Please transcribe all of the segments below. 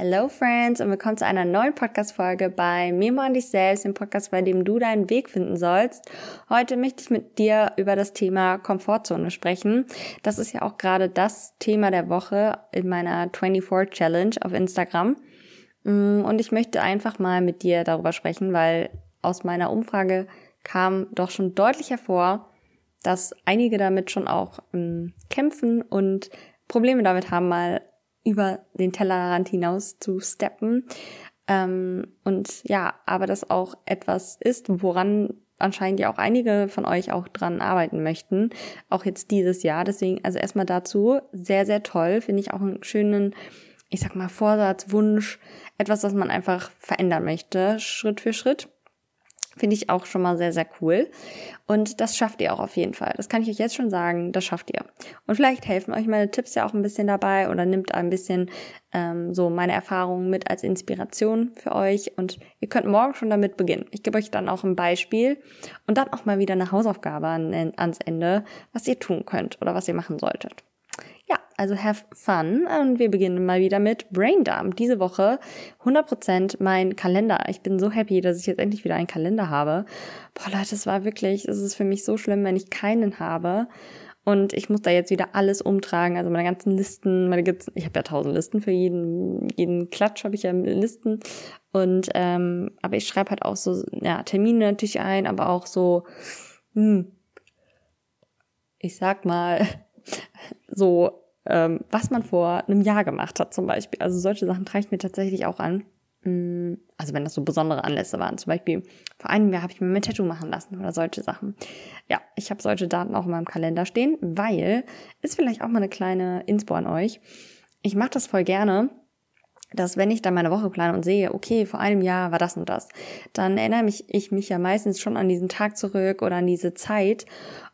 Hello Friends und willkommen zu einer neuen Podcast-Folge bei Memo an dich selbst, dem Podcast, bei dem du deinen Weg finden sollst. Heute möchte ich mit dir über das Thema Komfortzone sprechen. Das ist ja auch gerade das Thema der Woche in meiner 24 Challenge auf Instagram. Mm, und ich möchte einfach mal mit dir darüber sprechen, weil aus meiner Umfrage kam doch schon deutlich hervor, dass einige damit schon auch ähm, kämpfen und Probleme damit haben, mal über den Tellerrand hinaus zu steppen. Ähm, und ja, aber das auch etwas ist, woran anscheinend ja auch einige von euch auch dran arbeiten möchten, auch jetzt dieses Jahr. Deswegen, also erstmal dazu, sehr, sehr toll, finde ich auch einen schönen, ich sag mal, Vorsatz, Wunsch, etwas, was man einfach verändern möchte, Schritt für Schritt. Finde ich auch schon mal sehr, sehr cool. Und das schafft ihr auch auf jeden Fall. Das kann ich euch jetzt schon sagen, das schafft ihr. Und vielleicht helfen euch meine Tipps ja auch ein bisschen dabei oder nimmt ein bisschen ähm, so meine Erfahrungen mit als Inspiration für euch. Und ihr könnt morgen schon damit beginnen. Ich gebe euch dann auch ein Beispiel und dann auch mal wieder eine Hausaufgabe an, ans Ende, was ihr tun könnt oder was ihr machen solltet. Also have fun und wir beginnen mal wieder mit Braindump. Diese Woche 100% mein Kalender. Ich bin so happy, dass ich jetzt endlich wieder einen Kalender habe. Boah Leute, es war wirklich, es ist für mich so schlimm, wenn ich keinen habe. Und ich muss da jetzt wieder alles umtragen, also meine ganzen Listen, meine ganzen, ich habe ja tausend Listen für jeden, jeden Klatsch habe ich ja Listen. Und ähm, aber ich schreibe halt auch so, ja, Termine natürlich ein, aber auch so, hm, ich sag mal, so, ähm, was man vor einem Jahr gemacht hat zum Beispiel. Also solche Sachen trage ich mir tatsächlich auch an. Mm, also wenn das so besondere Anlässe waren. Zum Beispiel vor einem Jahr habe ich mir mein Tattoo machen lassen oder solche Sachen. Ja, ich habe solche Daten auch in meinem Kalender stehen, weil ist vielleicht auch mal eine kleine Inspo an euch. Ich mache das voll gerne, dass wenn ich dann meine Woche plane und sehe, okay, vor einem Jahr war das und das, dann erinnere mich ich mich ja meistens schon an diesen Tag zurück oder an diese Zeit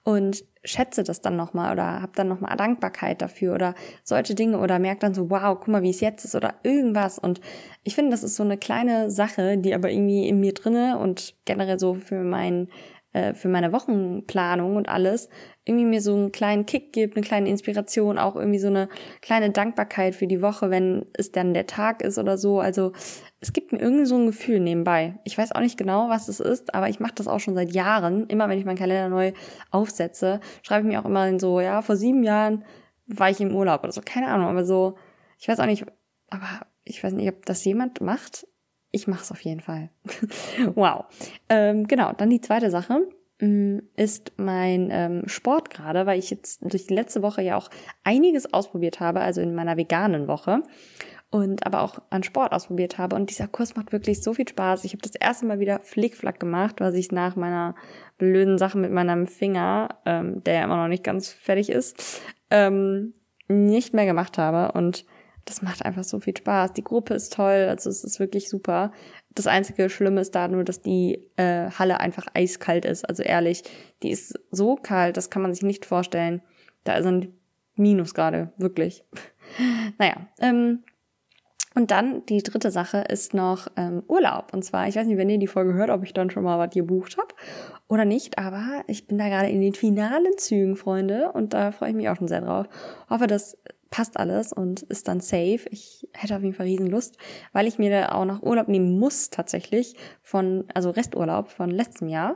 und schätze das dann nochmal oder habe dann nochmal Dankbarkeit dafür oder solche Dinge oder merke dann so, wow, guck mal, wie es jetzt ist oder irgendwas. Und ich finde, das ist so eine kleine Sache, die aber irgendwie in mir drinne und generell so für mein äh, für meine Wochenplanung und alles irgendwie mir so einen kleinen Kick gibt, eine kleine Inspiration, auch irgendwie so eine kleine Dankbarkeit für die Woche, wenn es dann der Tag ist oder so. Also es gibt mir irgendwie so ein Gefühl nebenbei. Ich weiß auch nicht genau, was es ist, aber ich mache das auch schon seit Jahren. Immer wenn ich meinen Kalender neu aufsetze, schreibe ich mir auch immer so, ja, vor sieben Jahren war ich im Urlaub oder so. Keine Ahnung, aber so, ich weiß auch nicht, aber ich weiß nicht, ob das jemand macht. Ich mache es auf jeden Fall. wow. Ähm, genau, dann die zweite Sache mm, ist mein ähm, Sport gerade, weil ich jetzt durch die letzte Woche ja auch einiges ausprobiert habe, also in meiner veganen Woche und aber auch an Sport ausprobiert habe. Und dieser Kurs macht wirklich so viel Spaß. Ich habe das erste Mal wieder Flickflack gemacht, was ich nach meiner blöden Sache mit meinem Finger, ähm, der ja immer noch nicht ganz fertig ist, ähm, nicht mehr gemacht habe. Und das macht einfach so viel Spaß. Die Gruppe ist toll, also es ist wirklich super. Das einzige Schlimme ist da nur, dass die äh, Halle einfach eiskalt ist. Also ehrlich, die ist so kalt, das kann man sich nicht vorstellen. Da sind Minusgrade, wirklich. naja, ähm, und dann die dritte Sache ist noch ähm, Urlaub. Und zwar, ich weiß nicht, wenn ihr die Folge hört, ob ich dann schon mal was gebucht habe oder nicht, aber ich bin da gerade in den finalen Zügen, Freunde, und da freue ich mich auch schon sehr drauf. Hoffe, das passt alles und ist dann safe. Ich hätte auf jeden Fall riesen Lust, weil ich mir da auch noch Urlaub nehmen muss tatsächlich von, also Resturlaub von letztem Jahr.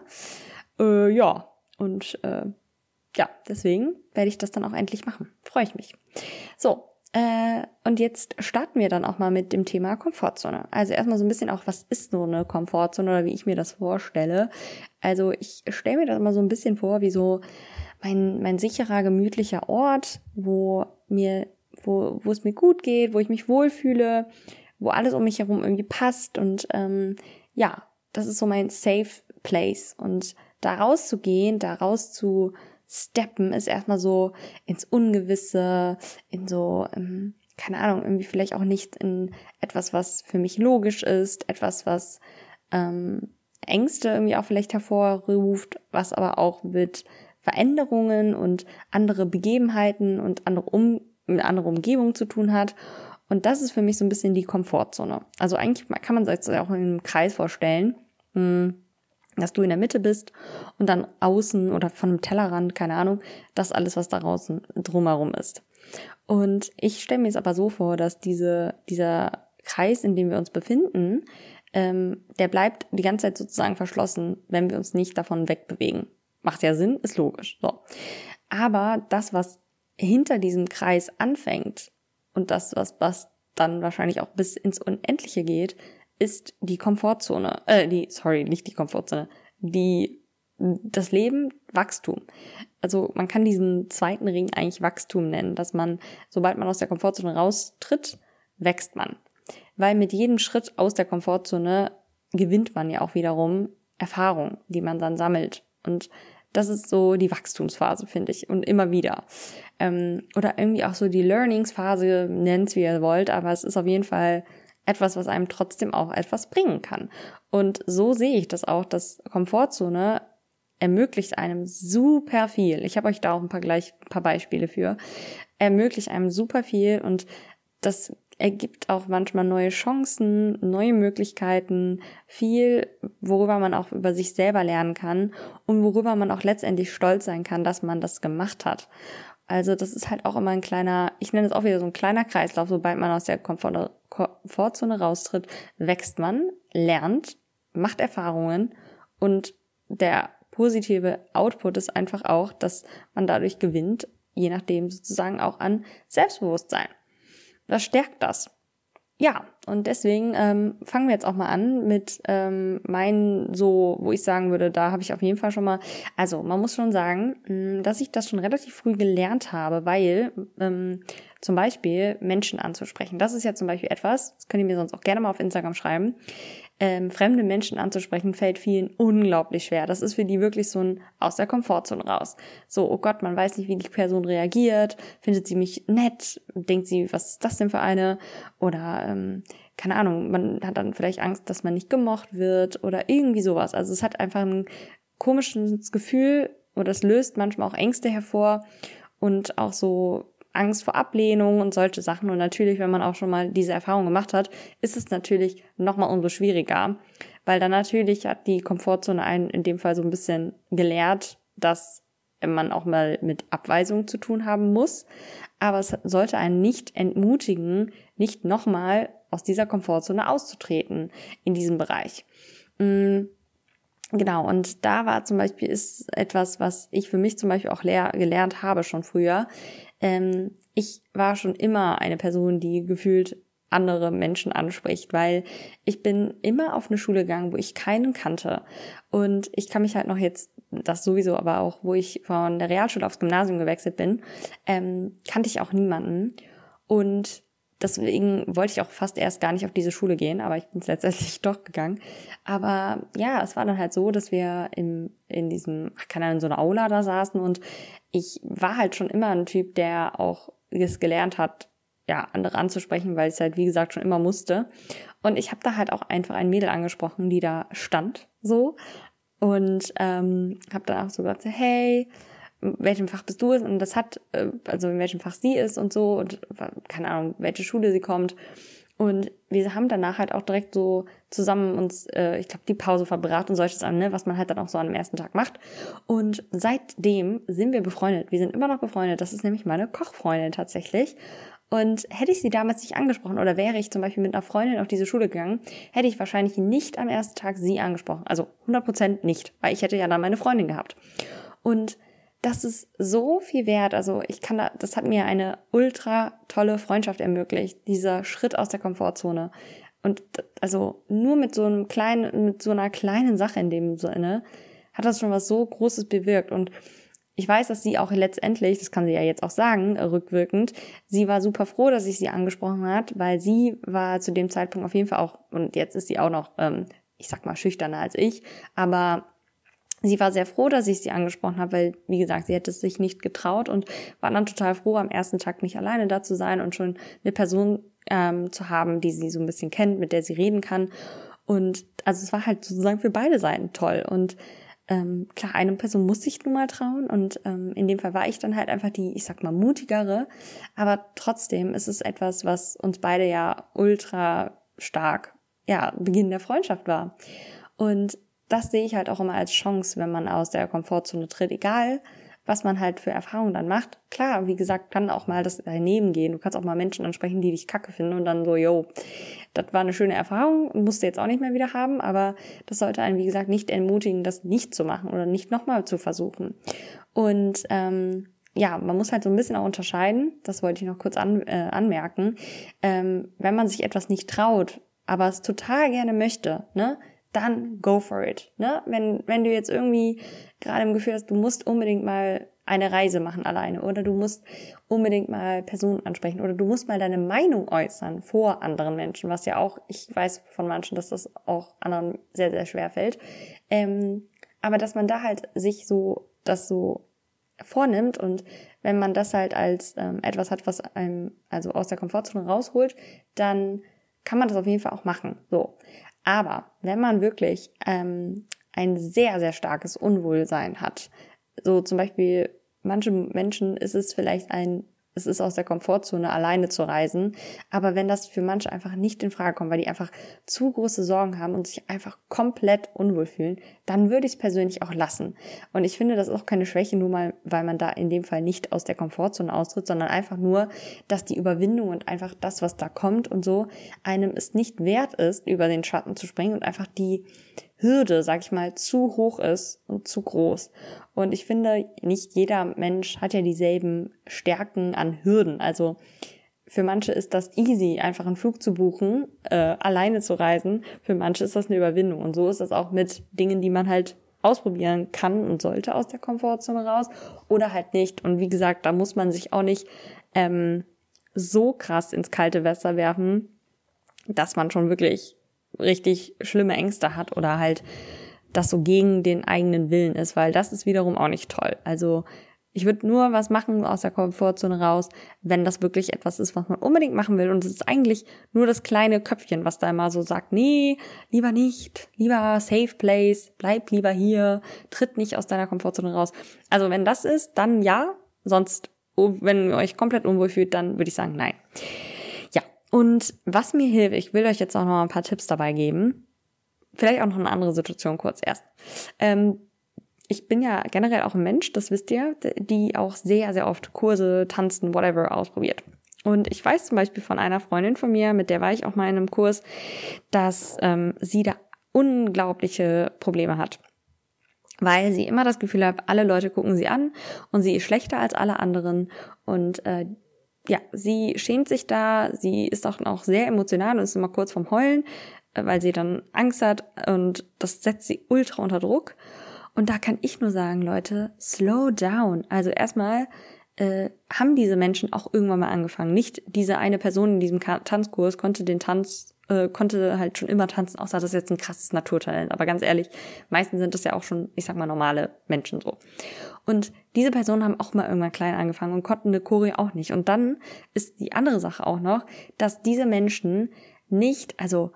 Äh, ja, und äh, ja, deswegen werde ich das dann auch endlich machen. Freue ich mich. So, äh, und jetzt starten wir dann auch mal mit dem Thema Komfortzone. Also erstmal so ein bisschen auch, was ist so eine Komfortzone oder wie ich mir das vorstelle. Also ich stelle mir das mal so ein bisschen vor, wie so mein, mein sicherer, gemütlicher Ort, wo mir, wo, wo es mir gut geht, wo ich mich wohlfühle, wo alles um mich herum irgendwie passt. Und ähm, ja, das ist so mein Safe Place. Und da rauszugehen, da raus zu steppen, ist erstmal so ins Ungewisse, in so, ähm, keine Ahnung, irgendwie vielleicht auch nicht in etwas, was für mich logisch ist, etwas, was ähm, Ängste irgendwie auch vielleicht hervorruft, was aber auch mit Veränderungen und andere Begebenheiten und andere, um, eine andere Umgebung zu tun hat. Und das ist für mich so ein bisschen die Komfortzone. Also eigentlich kann man sich das auch in einem Kreis vorstellen, hm, dass du in der Mitte bist und dann außen oder von einem Tellerrand, keine Ahnung, das alles, was da draußen drumherum ist. Und ich stelle mir es aber so vor, dass diese, dieser Kreis, in dem wir uns befinden, ähm, der bleibt die ganze Zeit sozusagen verschlossen, wenn wir uns nicht davon wegbewegen. Macht ja Sinn, ist logisch. So. Aber das, was hinter diesem Kreis anfängt und das, was, was dann wahrscheinlich auch bis ins Unendliche geht, ist die Komfortzone. Äh, die, sorry, nicht die Komfortzone. Die, das Leben, Wachstum. Also man kann diesen zweiten Ring eigentlich Wachstum nennen, dass man, sobald man aus der Komfortzone raustritt, wächst man. Weil mit jedem Schritt aus der Komfortzone gewinnt man ja auch wiederum Erfahrung, die man dann sammelt. Und das ist so die Wachstumsphase, finde ich. Und immer wieder. Ähm, oder irgendwie auch so die Learningsphase, nennt wie ihr wollt, aber es ist auf jeden Fall etwas, was einem trotzdem auch etwas bringen kann. Und so sehe ich das auch, dass Komfortzone ermöglicht einem super viel. Ich habe euch da auch ein paar gleich ein paar Beispiele für. Ermöglicht einem super viel und das ergibt auch manchmal neue Chancen, neue Möglichkeiten, viel, worüber man auch über sich selber lernen kann und worüber man auch letztendlich stolz sein kann, dass man das gemacht hat. Also das ist halt auch immer ein kleiner, ich nenne es auch wieder so ein kleiner Kreislauf, sobald man aus der Komfort Komfortzone raustritt, wächst man, lernt, macht Erfahrungen und der positive Output ist einfach auch, dass man dadurch gewinnt, je nachdem sozusagen auch an Selbstbewusstsein. Das stärkt das. Ja, und deswegen ähm, fangen wir jetzt auch mal an mit ähm, meinen so, wo ich sagen würde, da habe ich auf jeden Fall schon mal, also man muss schon sagen, mh, hm, dass ich das schon relativ früh gelernt habe, weil ähm, zum Beispiel Menschen anzusprechen, das ist ja zum Beispiel etwas, das könnt ihr mir sonst auch gerne mal auf Instagram schreiben, ähm, fremde Menschen anzusprechen, fällt vielen unglaublich schwer. Das ist für die wirklich so ein aus der Komfortzone raus. So, oh Gott, man weiß nicht, wie die Person reagiert. Findet sie mich nett? Denkt sie, was ist das denn für eine? Oder, ähm, keine Ahnung, man hat dann vielleicht Angst, dass man nicht gemocht wird oder irgendwie sowas. Also es hat einfach ein komisches Gefühl oder es löst manchmal auch Ängste hervor und auch so Angst vor Ablehnung und solche Sachen. Und natürlich, wenn man auch schon mal diese Erfahrung gemacht hat, ist es natürlich nochmal umso schwieriger, weil dann natürlich hat die Komfortzone einen in dem Fall so ein bisschen gelehrt, dass man auch mal mit Abweisung zu tun haben muss. Aber es sollte einen nicht entmutigen, nicht nochmal aus dieser Komfortzone auszutreten in diesem Bereich. Mm, genau, und da war zum Beispiel ist etwas, was ich für mich zum Beispiel auch gelernt habe schon früher, ähm, ich war schon immer eine Person, die gefühlt andere Menschen anspricht, weil ich bin immer auf eine Schule gegangen, wo ich keinen kannte. Und ich kann mich halt noch jetzt, das sowieso, aber auch, wo ich von der Realschule aufs Gymnasium gewechselt bin, ähm, kannte ich auch niemanden. Und deswegen wollte ich auch fast erst gar nicht auf diese Schule gehen, aber ich bin letztendlich doch gegangen. Aber ja, es war dann halt so, dass wir im, in diesem, keine Ahnung, so einer Aula da saßen und ich war halt schon immer ein Typ, der auch es gelernt hat, ja, andere anzusprechen, weil ich es halt, wie gesagt, schon immer musste. Und ich habe da halt auch einfach ein Mädel angesprochen, die da stand, so. Und ähm, habe dann auch so gesagt, hey, in welchem Fach bist du? Und das hat, äh, also in welchem Fach sie ist und so und keine Ahnung, welche Schule sie kommt. Und wir haben danach halt auch direkt so zusammen uns, äh, ich glaube, die Pause verbracht und solches an, ne, was man halt dann auch so dem ersten Tag macht. Und seitdem sind wir befreundet. Wir sind immer noch befreundet. Das ist nämlich meine Kochfreundin tatsächlich. Und hätte ich sie damals nicht angesprochen oder wäre ich zum Beispiel mit einer Freundin auf diese Schule gegangen, hätte ich wahrscheinlich nicht am ersten Tag sie angesprochen. Also 100 Prozent nicht, weil ich hätte ja dann meine Freundin gehabt. Und das ist so viel wert. Also ich kann da, das hat mir eine ultra tolle Freundschaft ermöglicht, dieser Schritt aus der Komfortzone. Und also nur mit so einem kleinen, mit so einer kleinen Sache in dem Sinne hat das schon was so Großes bewirkt. Und ich weiß, dass sie auch letztendlich, das kann sie ja jetzt auch sagen, rückwirkend, sie war super froh, dass ich sie angesprochen hat, weil sie war zu dem Zeitpunkt auf jeden Fall auch, und jetzt ist sie auch noch, ähm, ich sag mal, schüchterner als ich, aber Sie war sehr froh, dass ich sie angesprochen habe, weil, wie gesagt, sie hätte es sich nicht getraut und war dann total froh, am ersten Tag nicht alleine da zu sein und schon eine Person ähm, zu haben, die sie so ein bisschen kennt, mit der sie reden kann. Und also es war halt sozusagen für beide Seiten toll. Und ähm, klar, eine Person muss sich nun mal trauen und ähm, in dem Fall war ich dann halt einfach die, ich sag mal, mutigere. Aber trotzdem ist es etwas, was uns beide ja ultra stark, ja, Beginn der Freundschaft war. Und das sehe ich halt auch immer als Chance, wenn man aus der Komfortzone tritt, egal was man halt für Erfahrungen dann macht. Klar, wie gesagt, kann auch mal das daneben gehen. Du kannst auch mal Menschen ansprechen, die dich kacke finden und dann so, yo, das war eine schöne Erfahrung, musst du jetzt auch nicht mehr wieder haben, aber das sollte einen, wie gesagt, nicht ermutigen, das nicht zu machen oder nicht nochmal zu versuchen. Und ähm, ja, man muss halt so ein bisschen auch unterscheiden, das wollte ich noch kurz an, äh, anmerken, ähm, wenn man sich etwas nicht traut, aber es total gerne möchte, ne, dann go for it. Ne? Wenn, wenn du jetzt irgendwie gerade im Gefühl hast, du musst unbedingt mal eine Reise machen alleine oder du musst unbedingt mal Personen ansprechen oder du musst mal deine Meinung äußern vor anderen Menschen, was ja auch, ich weiß von manchen, dass das auch anderen sehr, sehr schwer fällt. Ähm, aber dass man da halt sich so, das so vornimmt und wenn man das halt als ähm, etwas hat, was einem also aus der Komfortzone rausholt, dann kann man das auf jeden Fall auch machen. So. Aber wenn man wirklich ähm, ein sehr, sehr starkes Unwohlsein hat, so zum Beispiel manche Menschen ist es vielleicht ein es ist aus der Komfortzone alleine zu reisen. Aber wenn das für manche einfach nicht in Frage kommt, weil die einfach zu große Sorgen haben und sich einfach komplett unwohl fühlen, dann würde ich es persönlich auch lassen. Und ich finde, das ist auch keine Schwäche, nur mal, weil man da in dem Fall nicht aus der Komfortzone austritt, sondern einfach nur, dass die Überwindung und einfach das, was da kommt und so, einem es nicht wert ist, über den Schatten zu springen und einfach die Hürde, sag ich mal, zu hoch ist und zu groß. Und ich finde, nicht jeder Mensch hat ja dieselben Stärken an Hürden. Also für manche ist das easy, einfach einen Flug zu buchen, äh, alleine zu reisen. Für manche ist das eine Überwindung. Und so ist das auch mit Dingen, die man halt ausprobieren kann und sollte aus der Komfortzone raus oder halt nicht. Und wie gesagt, da muss man sich auch nicht ähm, so krass ins kalte Wasser werfen, dass man schon wirklich richtig schlimme Ängste hat oder halt das so gegen den eigenen Willen ist, weil das ist wiederum auch nicht toll. Also ich würde nur was machen aus der Komfortzone raus, wenn das wirklich etwas ist, was man unbedingt machen will. Und es ist eigentlich nur das kleine Köpfchen, was da immer so sagt, nee, lieber nicht, lieber safe place, bleib lieber hier, tritt nicht aus deiner Komfortzone raus. Also wenn das ist, dann ja, sonst, wenn ihr euch komplett unwohl fühlt, dann würde ich sagen, nein. Und was mir hilft, ich will euch jetzt auch noch ein paar Tipps dabei geben. Vielleicht auch noch eine andere Situation kurz erst. Ähm, ich bin ja generell auch ein Mensch, das wisst ihr, die auch sehr, sehr oft Kurse, Tanzen, whatever ausprobiert. Und ich weiß zum Beispiel von einer Freundin von mir, mit der war ich auch mal in einem Kurs, dass ähm, sie da unglaubliche Probleme hat. Weil sie immer das Gefühl hat, alle Leute gucken sie an und sie ist schlechter als alle anderen und äh, ja, sie schämt sich da, sie ist auch noch sehr emotional und ist immer kurz vorm Heulen, äh, weil sie dann Angst hat und das setzt sie ultra unter Druck. Und da kann ich nur sagen, Leute, slow down. Also erstmal äh, haben diese Menschen auch irgendwann mal angefangen. Nicht diese eine Person in diesem Tanzkurs konnte den Tanz äh, konnte halt schon immer tanzen, außer das ist jetzt ein krasses Naturtalent. Aber ganz ehrlich, meistens sind das ja auch schon, ich sag mal, normale Menschen so. Und diese Personen haben auch mal irgendwann klein angefangen und konnten eine Choreo auch nicht. Und dann ist die andere Sache auch noch, dass diese Menschen nicht, also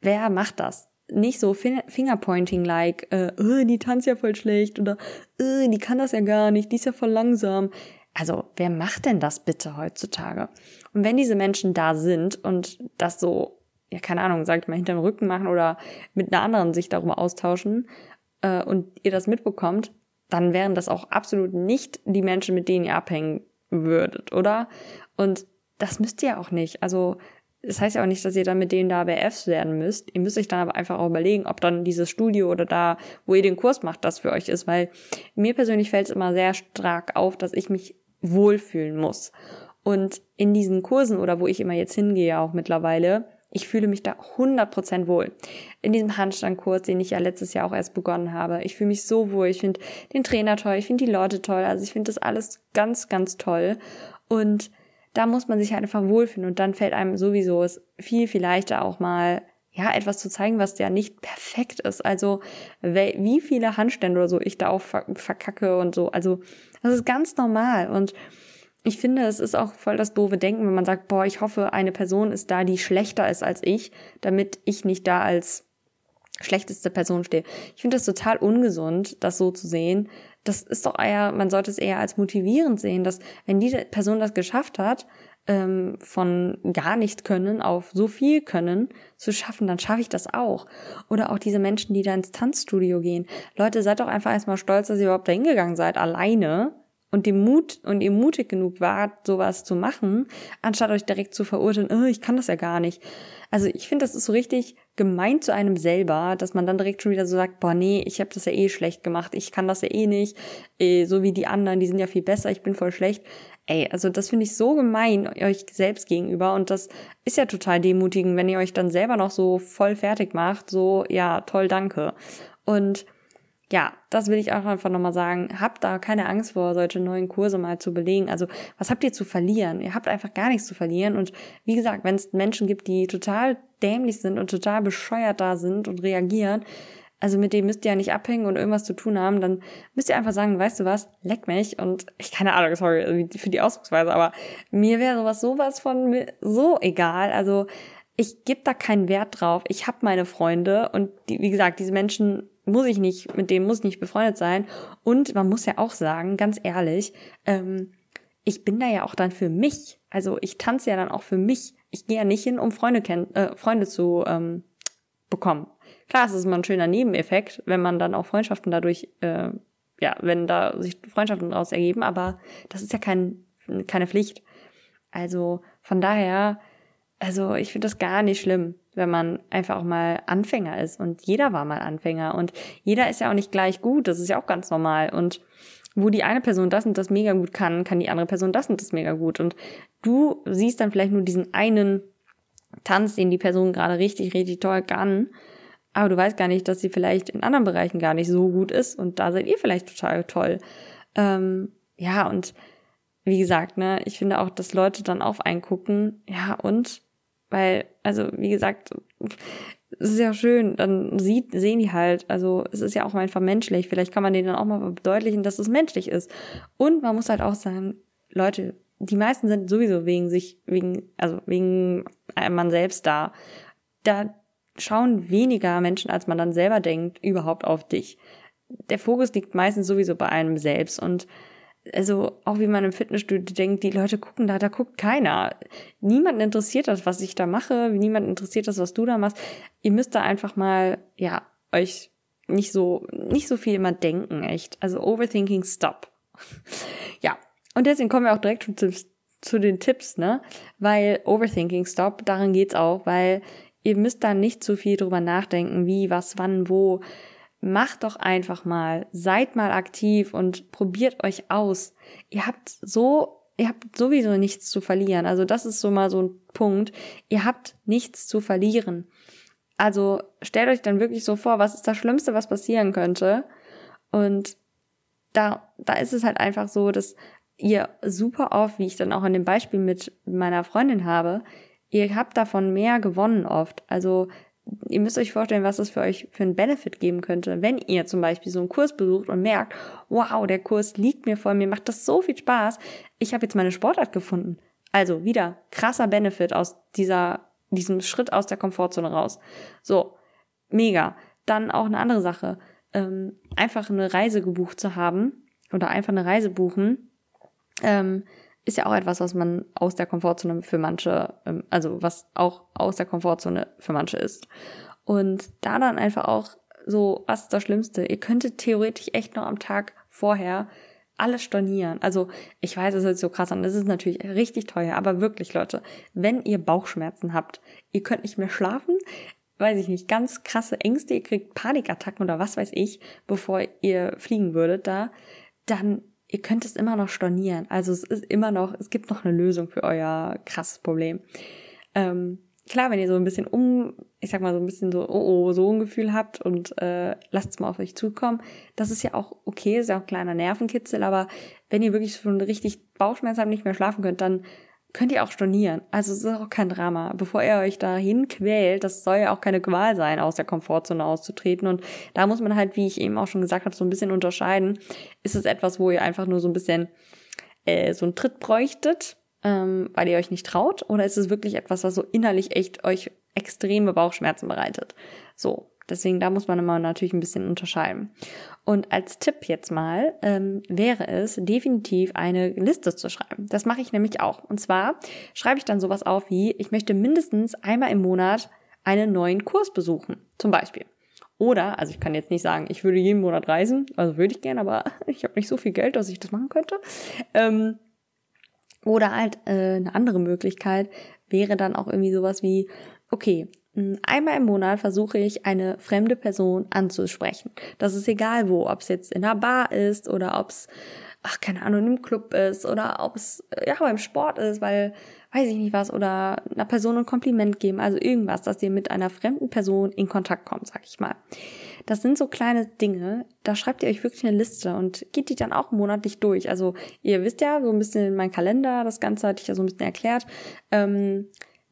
wer macht das? Nicht so Fingerpointing-like, äh, oh, die tanzt ja voll schlecht oder oh, die kann das ja gar nicht, die ist ja voll langsam. Also wer macht denn das bitte heutzutage? Und wenn diese Menschen da sind und das so, ja keine Ahnung, sagt mal hinterm Rücken machen oder mit einer anderen sich darüber austauschen äh, und ihr das mitbekommt, dann wären das auch absolut nicht die Menschen, mit denen ihr abhängen würdet, oder? Und das müsst ihr auch nicht. Also das heißt ja auch nicht, dass ihr dann mit denen da BFs werden müsst. Ihr müsst euch dann aber einfach auch überlegen, ob dann dieses Studio oder da, wo ihr den Kurs macht, das für euch ist. Weil mir persönlich fällt es immer sehr stark auf, dass ich mich wohlfühlen muss. Und in diesen Kursen oder wo ich immer jetzt hingehe auch mittlerweile, ich fühle mich da 100% wohl. In diesem Handstandkurs, den ich ja letztes Jahr auch erst begonnen habe. Ich fühle mich so wohl. Ich finde den Trainer toll. Ich finde die Leute toll. Also ich finde das alles ganz, ganz toll. Und da muss man sich halt einfach wohlfühlen. Und dann fällt einem sowieso es viel, viel leichter auch mal ja, etwas zu zeigen, was ja nicht perfekt ist. Also, wie viele Handstände oder so ich da auch verkacke und so. Also, das ist ganz normal. Und ich finde, es ist auch voll das doofe Denken, wenn man sagt, boah, ich hoffe, eine Person ist da, die schlechter ist als ich, damit ich nicht da als schlechteste Person stehe. Ich finde das total ungesund, das so zu sehen. Das ist doch eher, man sollte es eher als motivierend sehen, dass wenn diese Person das geschafft hat, ähm, von gar nicht können auf so viel können zu schaffen, dann schaffe ich das auch. Oder auch diese Menschen, die da ins Tanzstudio gehen. Leute, seid doch einfach erstmal stolz, dass ihr überhaupt da hingegangen seid, alleine und dem Mut und ihr mutig genug wart, sowas zu machen, anstatt euch direkt zu verurteilen, oh, ich kann das ja gar nicht. Also ich finde, das ist so richtig gemein zu einem selber, dass man dann direkt schon wieder so sagt, boah, nee, ich habe das ja eh schlecht gemacht, ich kann das ja eh nicht, eh, so wie die anderen, die sind ja viel besser, ich bin voll schlecht. Ey, also das finde ich so gemein euch selbst gegenüber und das ist ja total demutigend, wenn ihr euch dann selber noch so voll fertig macht, so, ja, toll, danke. Und ja, das will ich auch einfach nochmal sagen. Habt da keine Angst vor, solche neuen Kurse mal zu belegen. Also, was habt ihr zu verlieren? Ihr habt einfach gar nichts zu verlieren. Und wie gesagt, wenn es Menschen gibt, die total dämlich sind und total bescheuert da sind und reagieren, also mit dem müsst ihr ja nicht abhängen und irgendwas zu tun haben, dann müsst ihr einfach sagen, weißt du was, leck mich und ich keine Ahnung, sorry für die Ausdrucksweise, aber mir wäre sowas sowas von so egal. Also ich gebe da keinen Wert drauf. Ich habe meine Freunde und die, wie gesagt, diese Menschen muss ich nicht, mit dem muss ich nicht befreundet sein. Und man muss ja auch sagen, ganz ehrlich, ähm, ich bin da ja auch dann für mich. Also ich tanze ja dann auch für mich. Ich gehe ja nicht hin, um Freunde kennen, äh, Freunde zu ähm, bekommen. Klar, es ist immer ein schöner Nebeneffekt, wenn man dann auch Freundschaften dadurch, äh, ja, wenn da sich Freundschaften daraus ergeben, aber das ist ja kein, keine Pflicht. Also von daher, also ich finde das gar nicht schlimm wenn man einfach auch mal Anfänger ist. Und jeder war mal Anfänger. Und jeder ist ja auch nicht gleich gut. Das ist ja auch ganz normal. Und wo die eine Person das und das mega gut kann, kann die andere Person das und das mega gut. Und du siehst dann vielleicht nur diesen einen Tanz, den die Person gerade richtig, richtig toll kann. Aber du weißt gar nicht, dass sie vielleicht in anderen Bereichen gar nicht so gut ist. Und da seid ihr vielleicht total toll. Ähm, ja, und wie gesagt, ne, ich finde auch, dass Leute dann auf einen gucken. Ja, und weil, also, wie gesagt, es ist ja schön, dann sieht, sehen die halt, also es ist ja auch einfach menschlich. Vielleicht kann man denen dann auch mal verdeutlichen, dass es menschlich ist. Und man muss halt auch sagen, Leute, die meisten sind sowieso wegen sich, wegen, also wegen man selbst da. Da schauen weniger Menschen, als man dann selber denkt, überhaupt auf dich. Der Fokus liegt meistens sowieso bei einem selbst und also auch wie man im Fitnessstudio denkt, die Leute gucken da, da guckt keiner. Niemanden interessiert das, was ich da mache, niemand interessiert das, was du da machst. Ihr müsst da einfach mal, ja, euch nicht so, nicht so viel immer denken, echt. Also Overthinking stop. ja. Und deswegen kommen wir auch direkt zu, zu den Tipps, ne? Weil Overthinking stop, daran geht's auch, weil ihr müsst da nicht zu viel drüber nachdenken, wie, was, wann, wo macht doch einfach mal, seid mal aktiv und probiert euch aus. Ihr habt so, ihr habt sowieso nichts zu verlieren. Also das ist so mal so ein Punkt. Ihr habt nichts zu verlieren. Also stellt euch dann wirklich so vor, was ist das Schlimmste, was passieren könnte? Und da, da ist es halt einfach so, dass ihr super oft, wie ich dann auch in dem Beispiel mit meiner Freundin habe, ihr habt davon mehr gewonnen oft. Also ihr müsst euch vorstellen, was das für euch für einen Benefit geben könnte, wenn ihr zum Beispiel so einen Kurs besucht und merkt, wow, der Kurs liegt mir voll, mir macht das so viel Spaß, ich habe jetzt meine Sportart gefunden. Also wieder krasser Benefit aus dieser, diesem Schritt aus der Komfortzone raus. So, mega. Dann auch eine andere Sache, ähm, einfach eine Reise gebucht zu haben oder einfach eine Reise buchen. Ähm, ist ja auch etwas, was man aus der Komfortzone für manche, ähm, also was auch aus der Komfortzone für manche ist. Und da dann einfach auch so, was ist das Schlimmste? Ihr könntet theoretisch echt noch am Tag vorher alles stornieren. Also ich weiß, es hört sich so krass an, das ist natürlich richtig teuer, aber wirklich, Leute, wenn ihr Bauchschmerzen habt, ihr könnt nicht mehr schlafen, weiß ich nicht, ganz krasse Ängste, ihr kriegt Panikattacken oder was weiß ich, bevor ihr fliegen würdet da, dann ihr könnt es immer noch stornieren. Also es ist immer noch, es gibt noch eine Lösung für euer krasses Problem. Ähm, klar, wenn ihr so ein bisschen um, ich sag mal so ein bisschen so, oh, oh, so ein Gefühl habt und äh, lasst es mal auf euch zukommen, das ist ja auch okay, ist ja auch ein kleiner Nervenkitzel, aber wenn ihr wirklich schon richtig Bauchschmerzen habt, nicht mehr schlafen könnt, dann könnt ihr auch stornieren. Also es ist auch kein Drama. Bevor ihr euch dahin quält, das soll ja auch keine Qual sein, aus der Komfortzone auszutreten. Und da muss man halt, wie ich eben auch schon gesagt habe, so ein bisschen unterscheiden. Ist es etwas, wo ihr einfach nur so ein bisschen äh, so einen Tritt bräuchtet, ähm, weil ihr euch nicht traut? Oder ist es wirklich etwas, was so innerlich echt euch extreme Bauchschmerzen bereitet? So, Deswegen da muss man immer natürlich ein bisschen unterscheiden. Und als Tipp jetzt mal ähm, wäre es definitiv eine Liste zu schreiben. Das mache ich nämlich auch. Und zwar schreibe ich dann sowas auf wie, ich möchte mindestens einmal im Monat einen neuen Kurs besuchen, zum Beispiel. Oder, also ich kann jetzt nicht sagen, ich würde jeden Monat reisen, also würde ich gerne, aber ich habe nicht so viel Geld, dass ich das machen könnte. Ähm, oder halt äh, eine andere Möglichkeit wäre dann auch irgendwie sowas wie, okay, einmal im Monat versuche ich eine fremde Person anzusprechen. Das ist egal wo, ob es jetzt in einer Bar ist oder ob es, ach keine Ahnung, im Club ist oder ob es ja beim Sport ist, weil weiß ich nicht was oder einer Person ein Kompliment geben, also irgendwas, dass ihr mit einer fremden Person in Kontakt kommt, sag ich mal. Das sind so kleine Dinge, da schreibt ihr euch wirklich eine Liste und geht die dann auch monatlich durch. Also ihr wisst ja so ein bisschen mein Kalender, das Ganze hatte ich ja so ein bisschen erklärt. Ähm,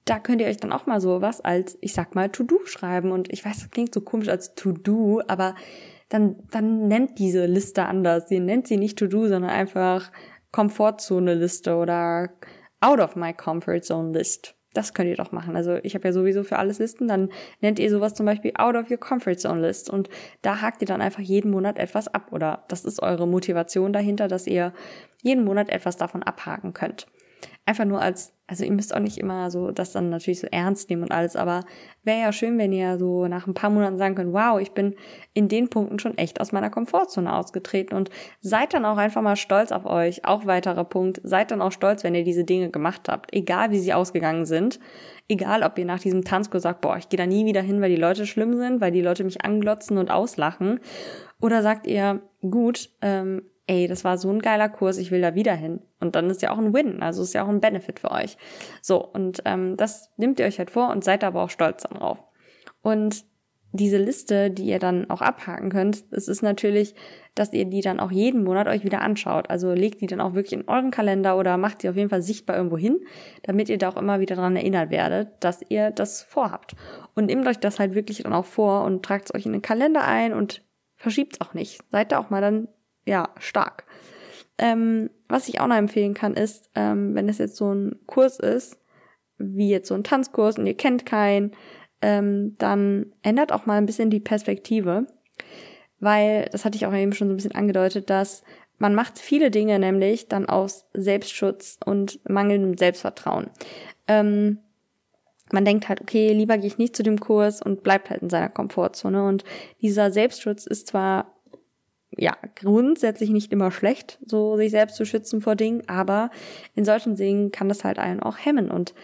da könnt ihr euch dann auch mal so was als, ich sag mal, To-Do schreiben. Und ich weiß, das klingt so komisch als To-Do, aber dann, dann nennt diese Liste anders. Ihr nennt sie nicht To-Do, sondern einfach Komfortzone-Liste oder Out of my Comfort Zone List. Das könnt ihr doch machen. Also ich habe ja sowieso für alles Listen. Dann nennt ihr sowas zum Beispiel Out of your Comfort Zone List. Und da hakt ihr dann einfach jeden Monat etwas ab. Oder das ist eure Motivation dahinter, dass ihr jeden Monat etwas davon abhaken könnt einfach nur als, also ihr müsst auch nicht immer so das dann natürlich so ernst nehmen und alles, aber wäre ja schön, wenn ihr so nach ein paar Monaten sagen könnt, wow, ich bin in den Punkten schon echt aus meiner Komfortzone ausgetreten und seid dann auch einfach mal stolz auf euch. Auch weiterer Punkt, seid dann auch stolz, wenn ihr diese Dinge gemacht habt, egal wie sie ausgegangen sind. Egal, ob ihr nach diesem Tanzkurs sagt, boah, ich gehe da nie wieder hin, weil die Leute schlimm sind, weil die Leute mich anglotzen und auslachen. Oder sagt ihr, gut, ähm, ey, das war so ein geiler Kurs, ich will da wieder hin. Und dann ist ja auch ein Win, also ist ja auch ein Benefit für euch. So, und ähm, das nehmt ihr euch halt vor und seid aber auch stolz darauf. Und diese Liste, die ihr dann auch abhaken könnt, es ist natürlich, dass ihr die dann auch jeden Monat euch wieder anschaut. Also legt die dann auch wirklich in euren Kalender oder macht die auf jeden Fall sichtbar irgendwo hin, damit ihr da auch immer wieder dran erinnert werdet, dass ihr das vorhabt. Und nehmt euch das halt wirklich dann auch vor und tragt es euch in den Kalender ein und verschiebt es auch nicht. Seid da auch mal dann ja, stark. Ähm, was ich auch noch empfehlen kann, ist, ähm, wenn es jetzt so ein Kurs ist, wie jetzt so ein Tanzkurs und ihr kennt keinen, ähm, dann ändert auch mal ein bisschen die Perspektive, weil, das hatte ich auch eben schon so ein bisschen angedeutet, dass man macht viele Dinge nämlich dann aus Selbstschutz und mangelndem Selbstvertrauen. Ähm, man denkt halt, okay, lieber gehe ich nicht zu dem Kurs und bleibt halt in seiner Komfortzone. Und dieser Selbstschutz ist zwar ja, grundsätzlich nicht immer schlecht, so sich selbst zu schützen vor Dingen, aber in solchen Dingen kann das halt einen auch hemmen und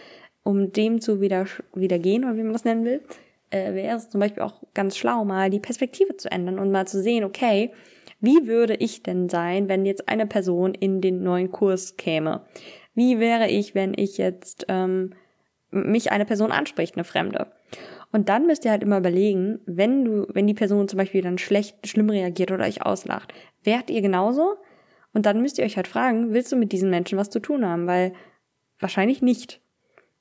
um dem zu wieder, wieder gehen, oder wie man das nennen will, äh, wäre es zum Beispiel auch ganz schlau, mal die Perspektive zu ändern und mal zu sehen, okay, wie würde ich denn sein, wenn jetzt eine Person in den neuen Kurs käme? Wie wäre ich, wenn ich jetzt ähm, mich eine Person anspricht, eine Fremde? Und dann müsst ihr halt immer überlegen, wenn du, wenn die Person zum Beispiel dann schlecht, schlimm reagiert oder euch auslacht, wärt ihr genauso? Und dann müsst ihr euch halt fragen, willst du mit diesen Menschen was zu tun haben? Weil wahrscheinlich nicht.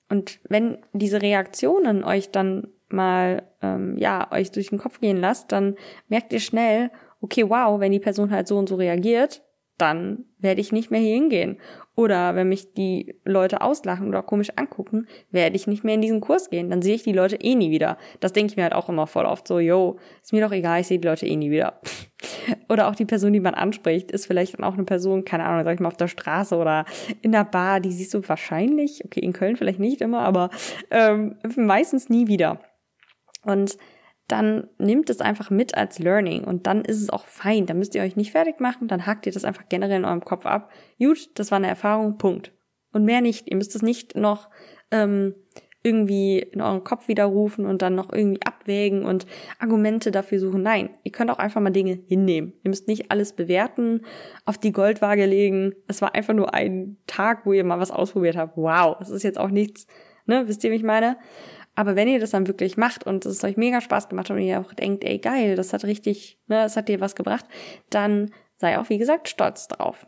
Und wenn diese Reaktionen euch dann mal, ähm, ja, euch durch den Kopf gehen lasst, dann merkt ihr schnell, okay, wow, wenn die Person halt so und so reagiert, dann werde ich nicht mehr hier hingehen. Oder wenn mich die Leute auslachen oder komisch angucken, werde ich nicht mehr in diesen Kurs gehen. Dann sehe ich die Leute eh nie wieder. Das denke ich mir halt auch immer voll oft so, yo, ist mir doch egal, ich sehe die Leute eh nie wieder. oder auch die Person, die man anspricht, ist vielleicht dann auch eine Person, keine Ahnung, sag ich mal, auf der Straße oder in der Bar, die siehst du wahrscheinlich, okay, in Köln vielleicht nicht immer, aber ähm, meistens nie wieder. Und dann nimmt es einfach mit als Learning und dann ist es auch fein. Dann müsst ihr euch nicht fertig machen, dann hakt ihr das einfach generell in eurem Kopf ab. Gut, das war eine Erfahrung, Punkt. Und mehr nicht. Ihr müsst es nicht noch ähm, irgendwie in euren Kopf widerrufen und dann noch irgendwie abwägen und Argumente dafür suchen. Nein, ihr könnt auch einfach mal Dinge hinnehmen. Ihr müsst nicht alles bewerten, auf die Goldwaage legen. Es war einfach nur ein Tag, wo ihr mal was ausprobiert habt. Wow, es ist jetzt auch nichts, ne? Wisst ihr, wie ich meine? Aber wenn ihr das dann wirklich macht und es euch mega Spaß gemacht hat und ihr auch denkt, ey geil, das hat richtig, ne, das hat dir was gebracht, dann sei auch, wie gesagt, stolz drauf.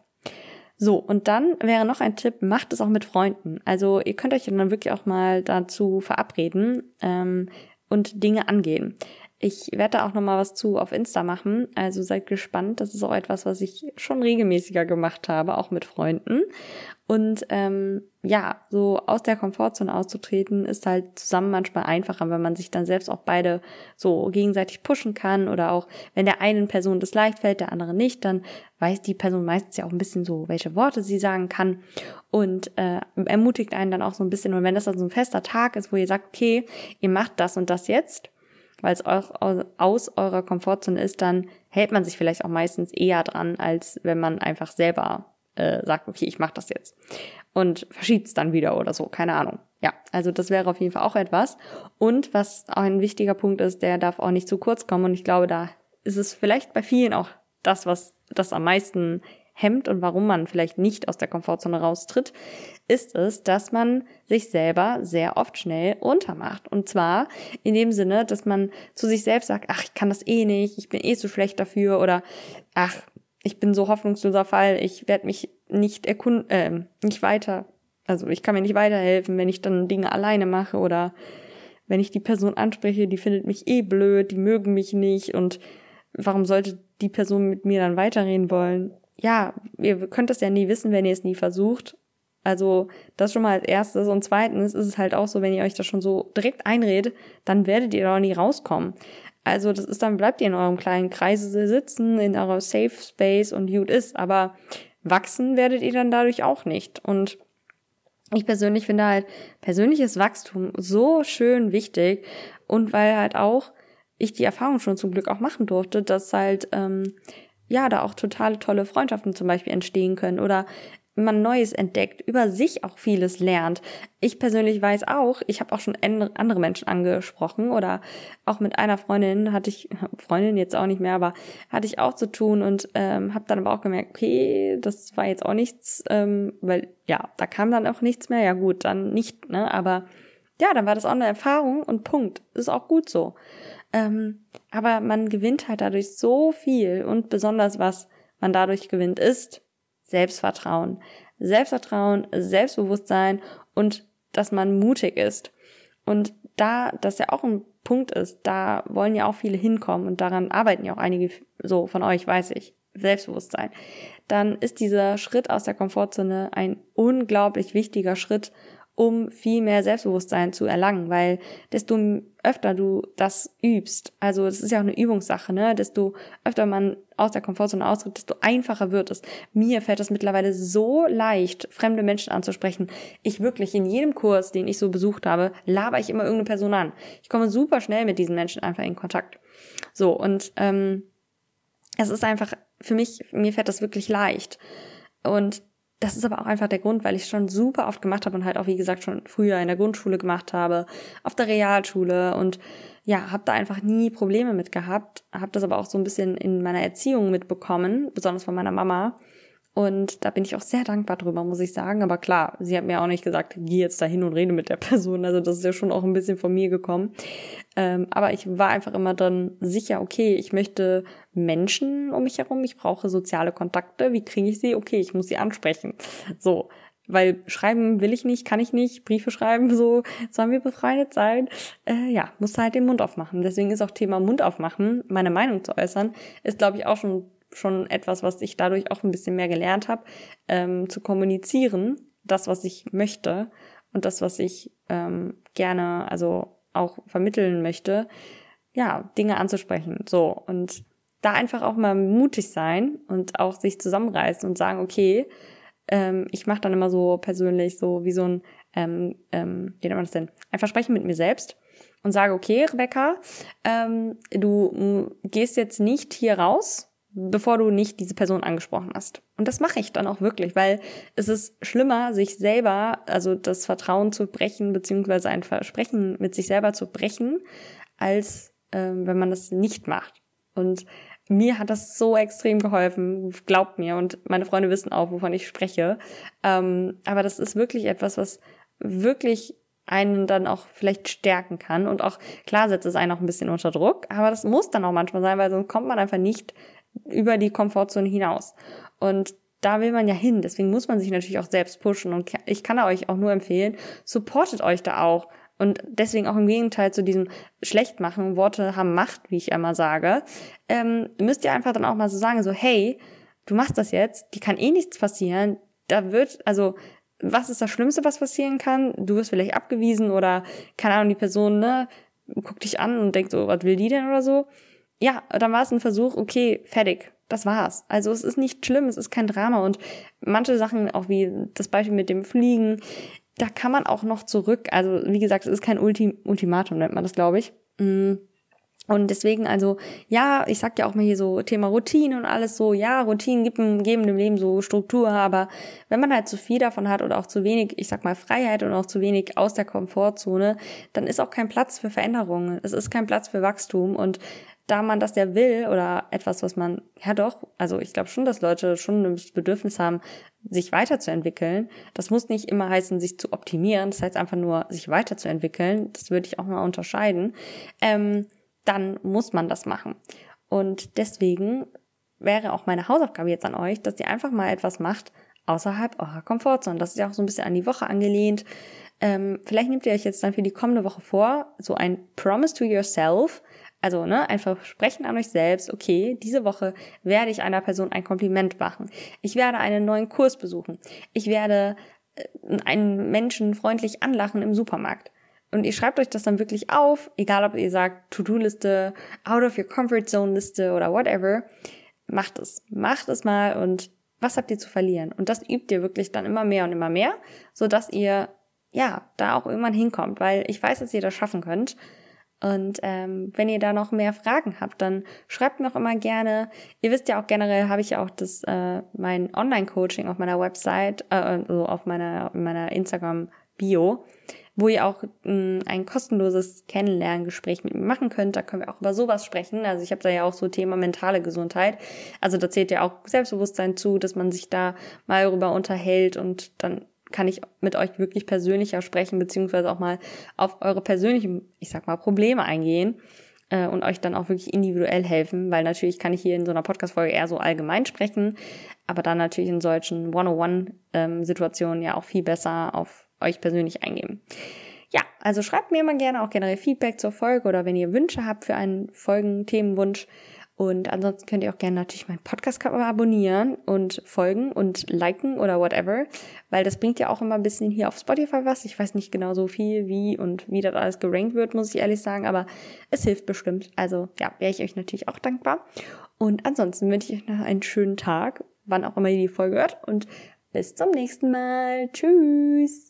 So, und dann wäre noch ein Tipp, macht es auch mit Freunden. Also ihr könnt euch dann wirklich auch mal dazu verabreden ähm, und Dinge angehen. Ich werde da auch nochmal was zu auf Insta machen. Also seid gespannt. Das ist auch etwas, was ich schon regelmäßiger gemacht habe, auch mit Freunden. Und ähm, ja, so aus der Komfortzone auszutreten, ist halt zusammen manchmal einfacher, wenn man sich dann selbst auch beide so gegenseitig pushen kann oder auch wenn der einen Person das leicht fällt, der andere nicht, dann weiß die Person meistens ja auch ein bisschen so, welche Worte sie sagen kann und äh, ermutigt einen dann auch so ein bisschen. Und wenn das dann so ein fester Tag ist, wo ihr sagt, okay, ihr macht das und das jetzt, weil es aus eurer Komfortzone ist, dann hält man sich vielleicht auch meistens eher dran, als wenn man einfach selber äh, sagt, okay, ich mache das jetzt und verschiebt es dann wieder oder so, keine Ahnung. Ja, also das wäre auf jeden Fall auch etwas. Und was auch ein wichtiger Punkt ist, der darf auch nicht zu kurz kommen und ich glaube, da ist es vielleicht bei vielen auch das, was das am meisten hemmt und warum man vielleicht nicht aus der Komfortzone raustritt, ist es, dass man sich selber sehr oft schnell untermacht. Und zwar in dem Sinne, dass man zu sich selbst sagt, ach, ich kann das eh nicht, ich bin eh zu schlecht dafür oder ach, ich bin so hoffnungsloser Fall, ich werde mich nicht erkunden, äh, nicht weiter, also ich kann mir nicht weiterhelfen, wenn ich dann Dinge alleine mache oder wenn ich die Person anspreche, die findet mich eh blöd, die mögen mich nicht und warum sollte die Person mit mir dann weiterreden wollen? Ja, ihr könnt es ja nie wissen, wenn ihr es nie versucht. Also das schon mal als erstes. Und zweitens ist es halt auch so, wenn ihr euch das schon so direkt einredet, dann werdet ihr da nie rauskommen. Also das ist dann, bleibt ihr in eurem kleinen Kreise sitzen, in eurer Safe Space und gut ist, aber wachsen werdet ihr dann dadurch auch nicht. Und ich persönlich finde halt persönliches Wachstum so schön wichtig und weil halt auch ich die Erfahrung schon zum Glück auch machen durfte, dass halt ähm, ja da auch totale tolle Freundschaften zum Beispiel entstehen können oder man Neues entdeckt, über sich auch vieles lernt. Ich persönlich weiß auch, ich habe auch schon andere Menschen angesprochen oder auch mit einer Freundin hatte ich, Freundin jetzt auch nicht mehr, aber hatte ich auch zu tun und ähm, habe dann aber auch gemerkt, okay, das war jetzt auch nichts, ähm, weil ja, da kam dann auch nichts mehr. Ja gut, dann nicht, ne? Aber ja, dann war das auch eine Erfahrung und Punkt. Ist auch gut so. Ähm, aber man gewinnt halt dadurch so viel und besonders was man dadurch gewinnt ist Selbstvertrauen. Selbstvertrauen, Selbstbewusstsein und dass man mutig ist. Und da das ja auch ein Punkt ist, da wollen ja auch viele hinkommen und daran arbeiten ja auch einige so von euch, weiß ich. Selbstbewusstsein. Dann ist dieser Schritt aus der Komfortzone ein unglaublich wichtiger Schritt, um viel mehr Selbstbewusstsein zu erlangen, weil desto öfter du das übst, also es ist ja auch eine Übungssache, ne, desto öfter man aus der Komfortzone austritt, desto einfacher wird es. Mir fällt es mittlerweile so leicht, fremde Menschen anzusprechen. Ich wirklich in jedem Kurs, den ich so besucht habe, laber ich immer irgendeine Person an. Ich komme super schnell mit diesen Menschen einfach in Kontakt. So und ähm, es ist einfach für mich, mir fällt das wirklich leicht. Und das ist aber auch einfach der Grund, weil ich schon super oft gemacht habe und halt auch, wie gesagt, schon früher in der Grundschule gemacht habe, auf der Realschule und ja, habe da einfach nie Probleme mit gehabt, habe das aber auch so ein bisschen in meiner Erziehung mitbekommen, besonders von meiner Mama, und da bin ich auch sehr dankbar drüber, muss ich sagen. Aber klar, sie hat mir auch nicht gesagt, geh jetzt dahin und rede mit der Person. Also das ist ja schon auch ein bisschen von mir gekommen. Ähm, aber ich war einfach immer dann sicher, okay, ich möchte Menschen um mich herum, ich brauche soziale Kontakte. Wie kriege ich sie? Okay, ich muss sie ansprechen. So. Weil schreiben will ich nicht, kann ich nicht, Briefe schreiben, so sollen wir befreundet sein. Äh, ja, muss halt den Mund aufmachen. Deswegen ist auch Thema Mund aufmachen, meine Meinung zu äußern, ist, glaube ich, auch schon schon etwas, was ich dadurch auch ein bisschen mehr gelernt habe, ähm, zu kommunizieren, das, was ich möchte und das, was ich ähm, gerne, also auch vermitteln möchte, ja, Dinge anzusprechen. So, und da einfach auch mal mutig sein und auch sich zusammenreißen und sagen, okay, ähm, ich mache dann immer so persönlich so wie so ein, ähm, ähm, wie nennt man das denn, ein Versprechen mit mir selbst und sage, okay, Rebecca, ähm, du gehst jetzt nicht hier raus bevor du nicht diese Person angesprochen hast. Und das mache ich dann auch wirklich, weil es ist schlimmer, sich selber, also das Vertrauen zu brechen, beziehungsweise ein Versprechen mit sich selber zu brechen, als ähm, wenn man das nicht macht. Und mir hat das so extrem geholfen, glaubt mir. Und meine Freunde wissen auch, wovon ich spreche. Ähm, aber das ist wirklich etwas, was wirklich einen dann auch vielleicht stärken kann. Und auch klar setzt es einen auch ein bisschen unter Druck, aber das muss dann auch manchmal sein, weil sonst kommt man einfach nicht über die Komfortzone hinaus. Und da will man ja hin. Deswegen muss man sich natürlich auch selbst pushen. Und ich kann euch auch nur empfehlen, supportet euch da auch. Und deswegen auch im Gegenteil zu diesem Schlechtmachen, Worte haben Macht, wie ich immer sage, ähm, müsst ihr einfach dann auch mal so sagen, so, hey, du machst das jetzt, die kann eh nichts passieren, da wird, also, was ist das Schlimmste, was passieren kann? Du wirst vielleicht abgewiesen oder, keine Ahnung, die Person, ne, guckt dich an und denkt so, was will die denn oder so. Ja, dann war es ein Versuch, okay, fertig, das war's. Also es ist nicht schlimm, es ist kein Drama und manche Sachen, auch wie das Beispiel mit dem Fliegen, da kann man auch noch zurück. Also wie gesagt, es ist kein Ultim Ultimatum, nennt man das, glaube ich. Mm. Und deswegen, also, ja, ich sag ja auch mal hier so Thema Routine und alles so, ja, Routinen geben, geben dem Leben so Struktur, aber wenn man halt zu viel davon hat oder auch zu wenig, ich sag mal, Freiheit und auch zu wenig aus der Komfortzone, dann ist auch kein Platz für Veränderungen. Es ist kein Platz für Wachstum und da man das ja will oder etwas, was man, ja doch, also ich glaube schon, dass Leute schon das Bedürfnis haben, sich weiterzuentwickeln. Das muss nicht immer heißen, sich zu optimieren. Das heißt einfach nur, sich weiterzuentwickeln. Das würde ich auch mal unterscheiden. Ähm, dann muss man das machen. Und deswegen wäre auch meine Hausaufgabe jetzt an euch, dass ihr einfach mal etwas macht außerhalb eurer Komfortzone. Das ist ja auch so ein bisschen an die Woche angelehnt. Ähm, vielleicht nehmt ihr euch jetzt dann für die kommende Woche vor, so ein Promise to yourself, also, ne, ein Versprechen an euch selbst, okay, diese Woche werde ich einer Person ein Kompliment machen. Ich werde einen neuen Kurs besuchen. Ich werde äh, einen Menschen freundlich anlachen im Supermarkt. Und ihr schreibt euch das dann wirklich auf, egal ob ihr sagt To-Do-Liste, Out of your Comfort Zone Liste oder whatever. Macht es. Macht es mal und was habt ihr zu verlieren? Und das übt ihr wirklich dann immer mehr und immer mehr, so dass ihr ja da auch irgendwann hinkommt, weil ich weiß, dass ihr das schaffen könnt. Und ähm, wenn ihr da noch mehr Fragen habt, dann schreibt mir auch immer gerne. Ihr wisst ja auch generell habe ich ja auch das äh, mein Online-Coaching auf meiner Website, äh, also auf meiner meiner Instagram-Bio, wo ihr auch mh, ein kostenloses Kennenlerngespräch mit mir machen könnt. Da können wir auch über sowas sprechen. Also ich habe da ja auch so Thema mentale Gesundheit. Also da zählt ja auch Selbstbewusstsein zu, dass man sich da mal darüber unterhält und dann kann ich mit euch wirklich persönlicher sprechen, beziehungsweise auch mal auf eure persönlichen, ich sag mal, Probleme eingehen äh, und euch dann auch wirklich individuell helfen, weil natürlich kann ich hier in so einer Podcast-Folge eher so allgemein sprechen, aber dann natürlich in solchen One-on-One-Situationen ja auch viel besser auf euch persönlich eingehen. Ja, also schreibt mir immer gerne auch generell Feedback zur Folge oder wenn ihr Wünsche habt für einen Folgen-Themenwunsch, und ansonsten könnt ihr auch gerne natürlich meinen Podcast abonnieren und folgen und liken oder whatever, weil das bringt ja auch immer ein bisschen hier auf Spotify was. Ich weiß nicht genau so viel, wie und wie das alles gerankt wird, muss ich ehrlich sagen, aber es hilft bestimmt. Also ja, wäre ich euch natürlich auch dankbar. Und ansonsten wünsche ich euch noch einen schönen Tag, wann auch immer ihr die Folge hört und bis zum nächsten Mal. Tschüss!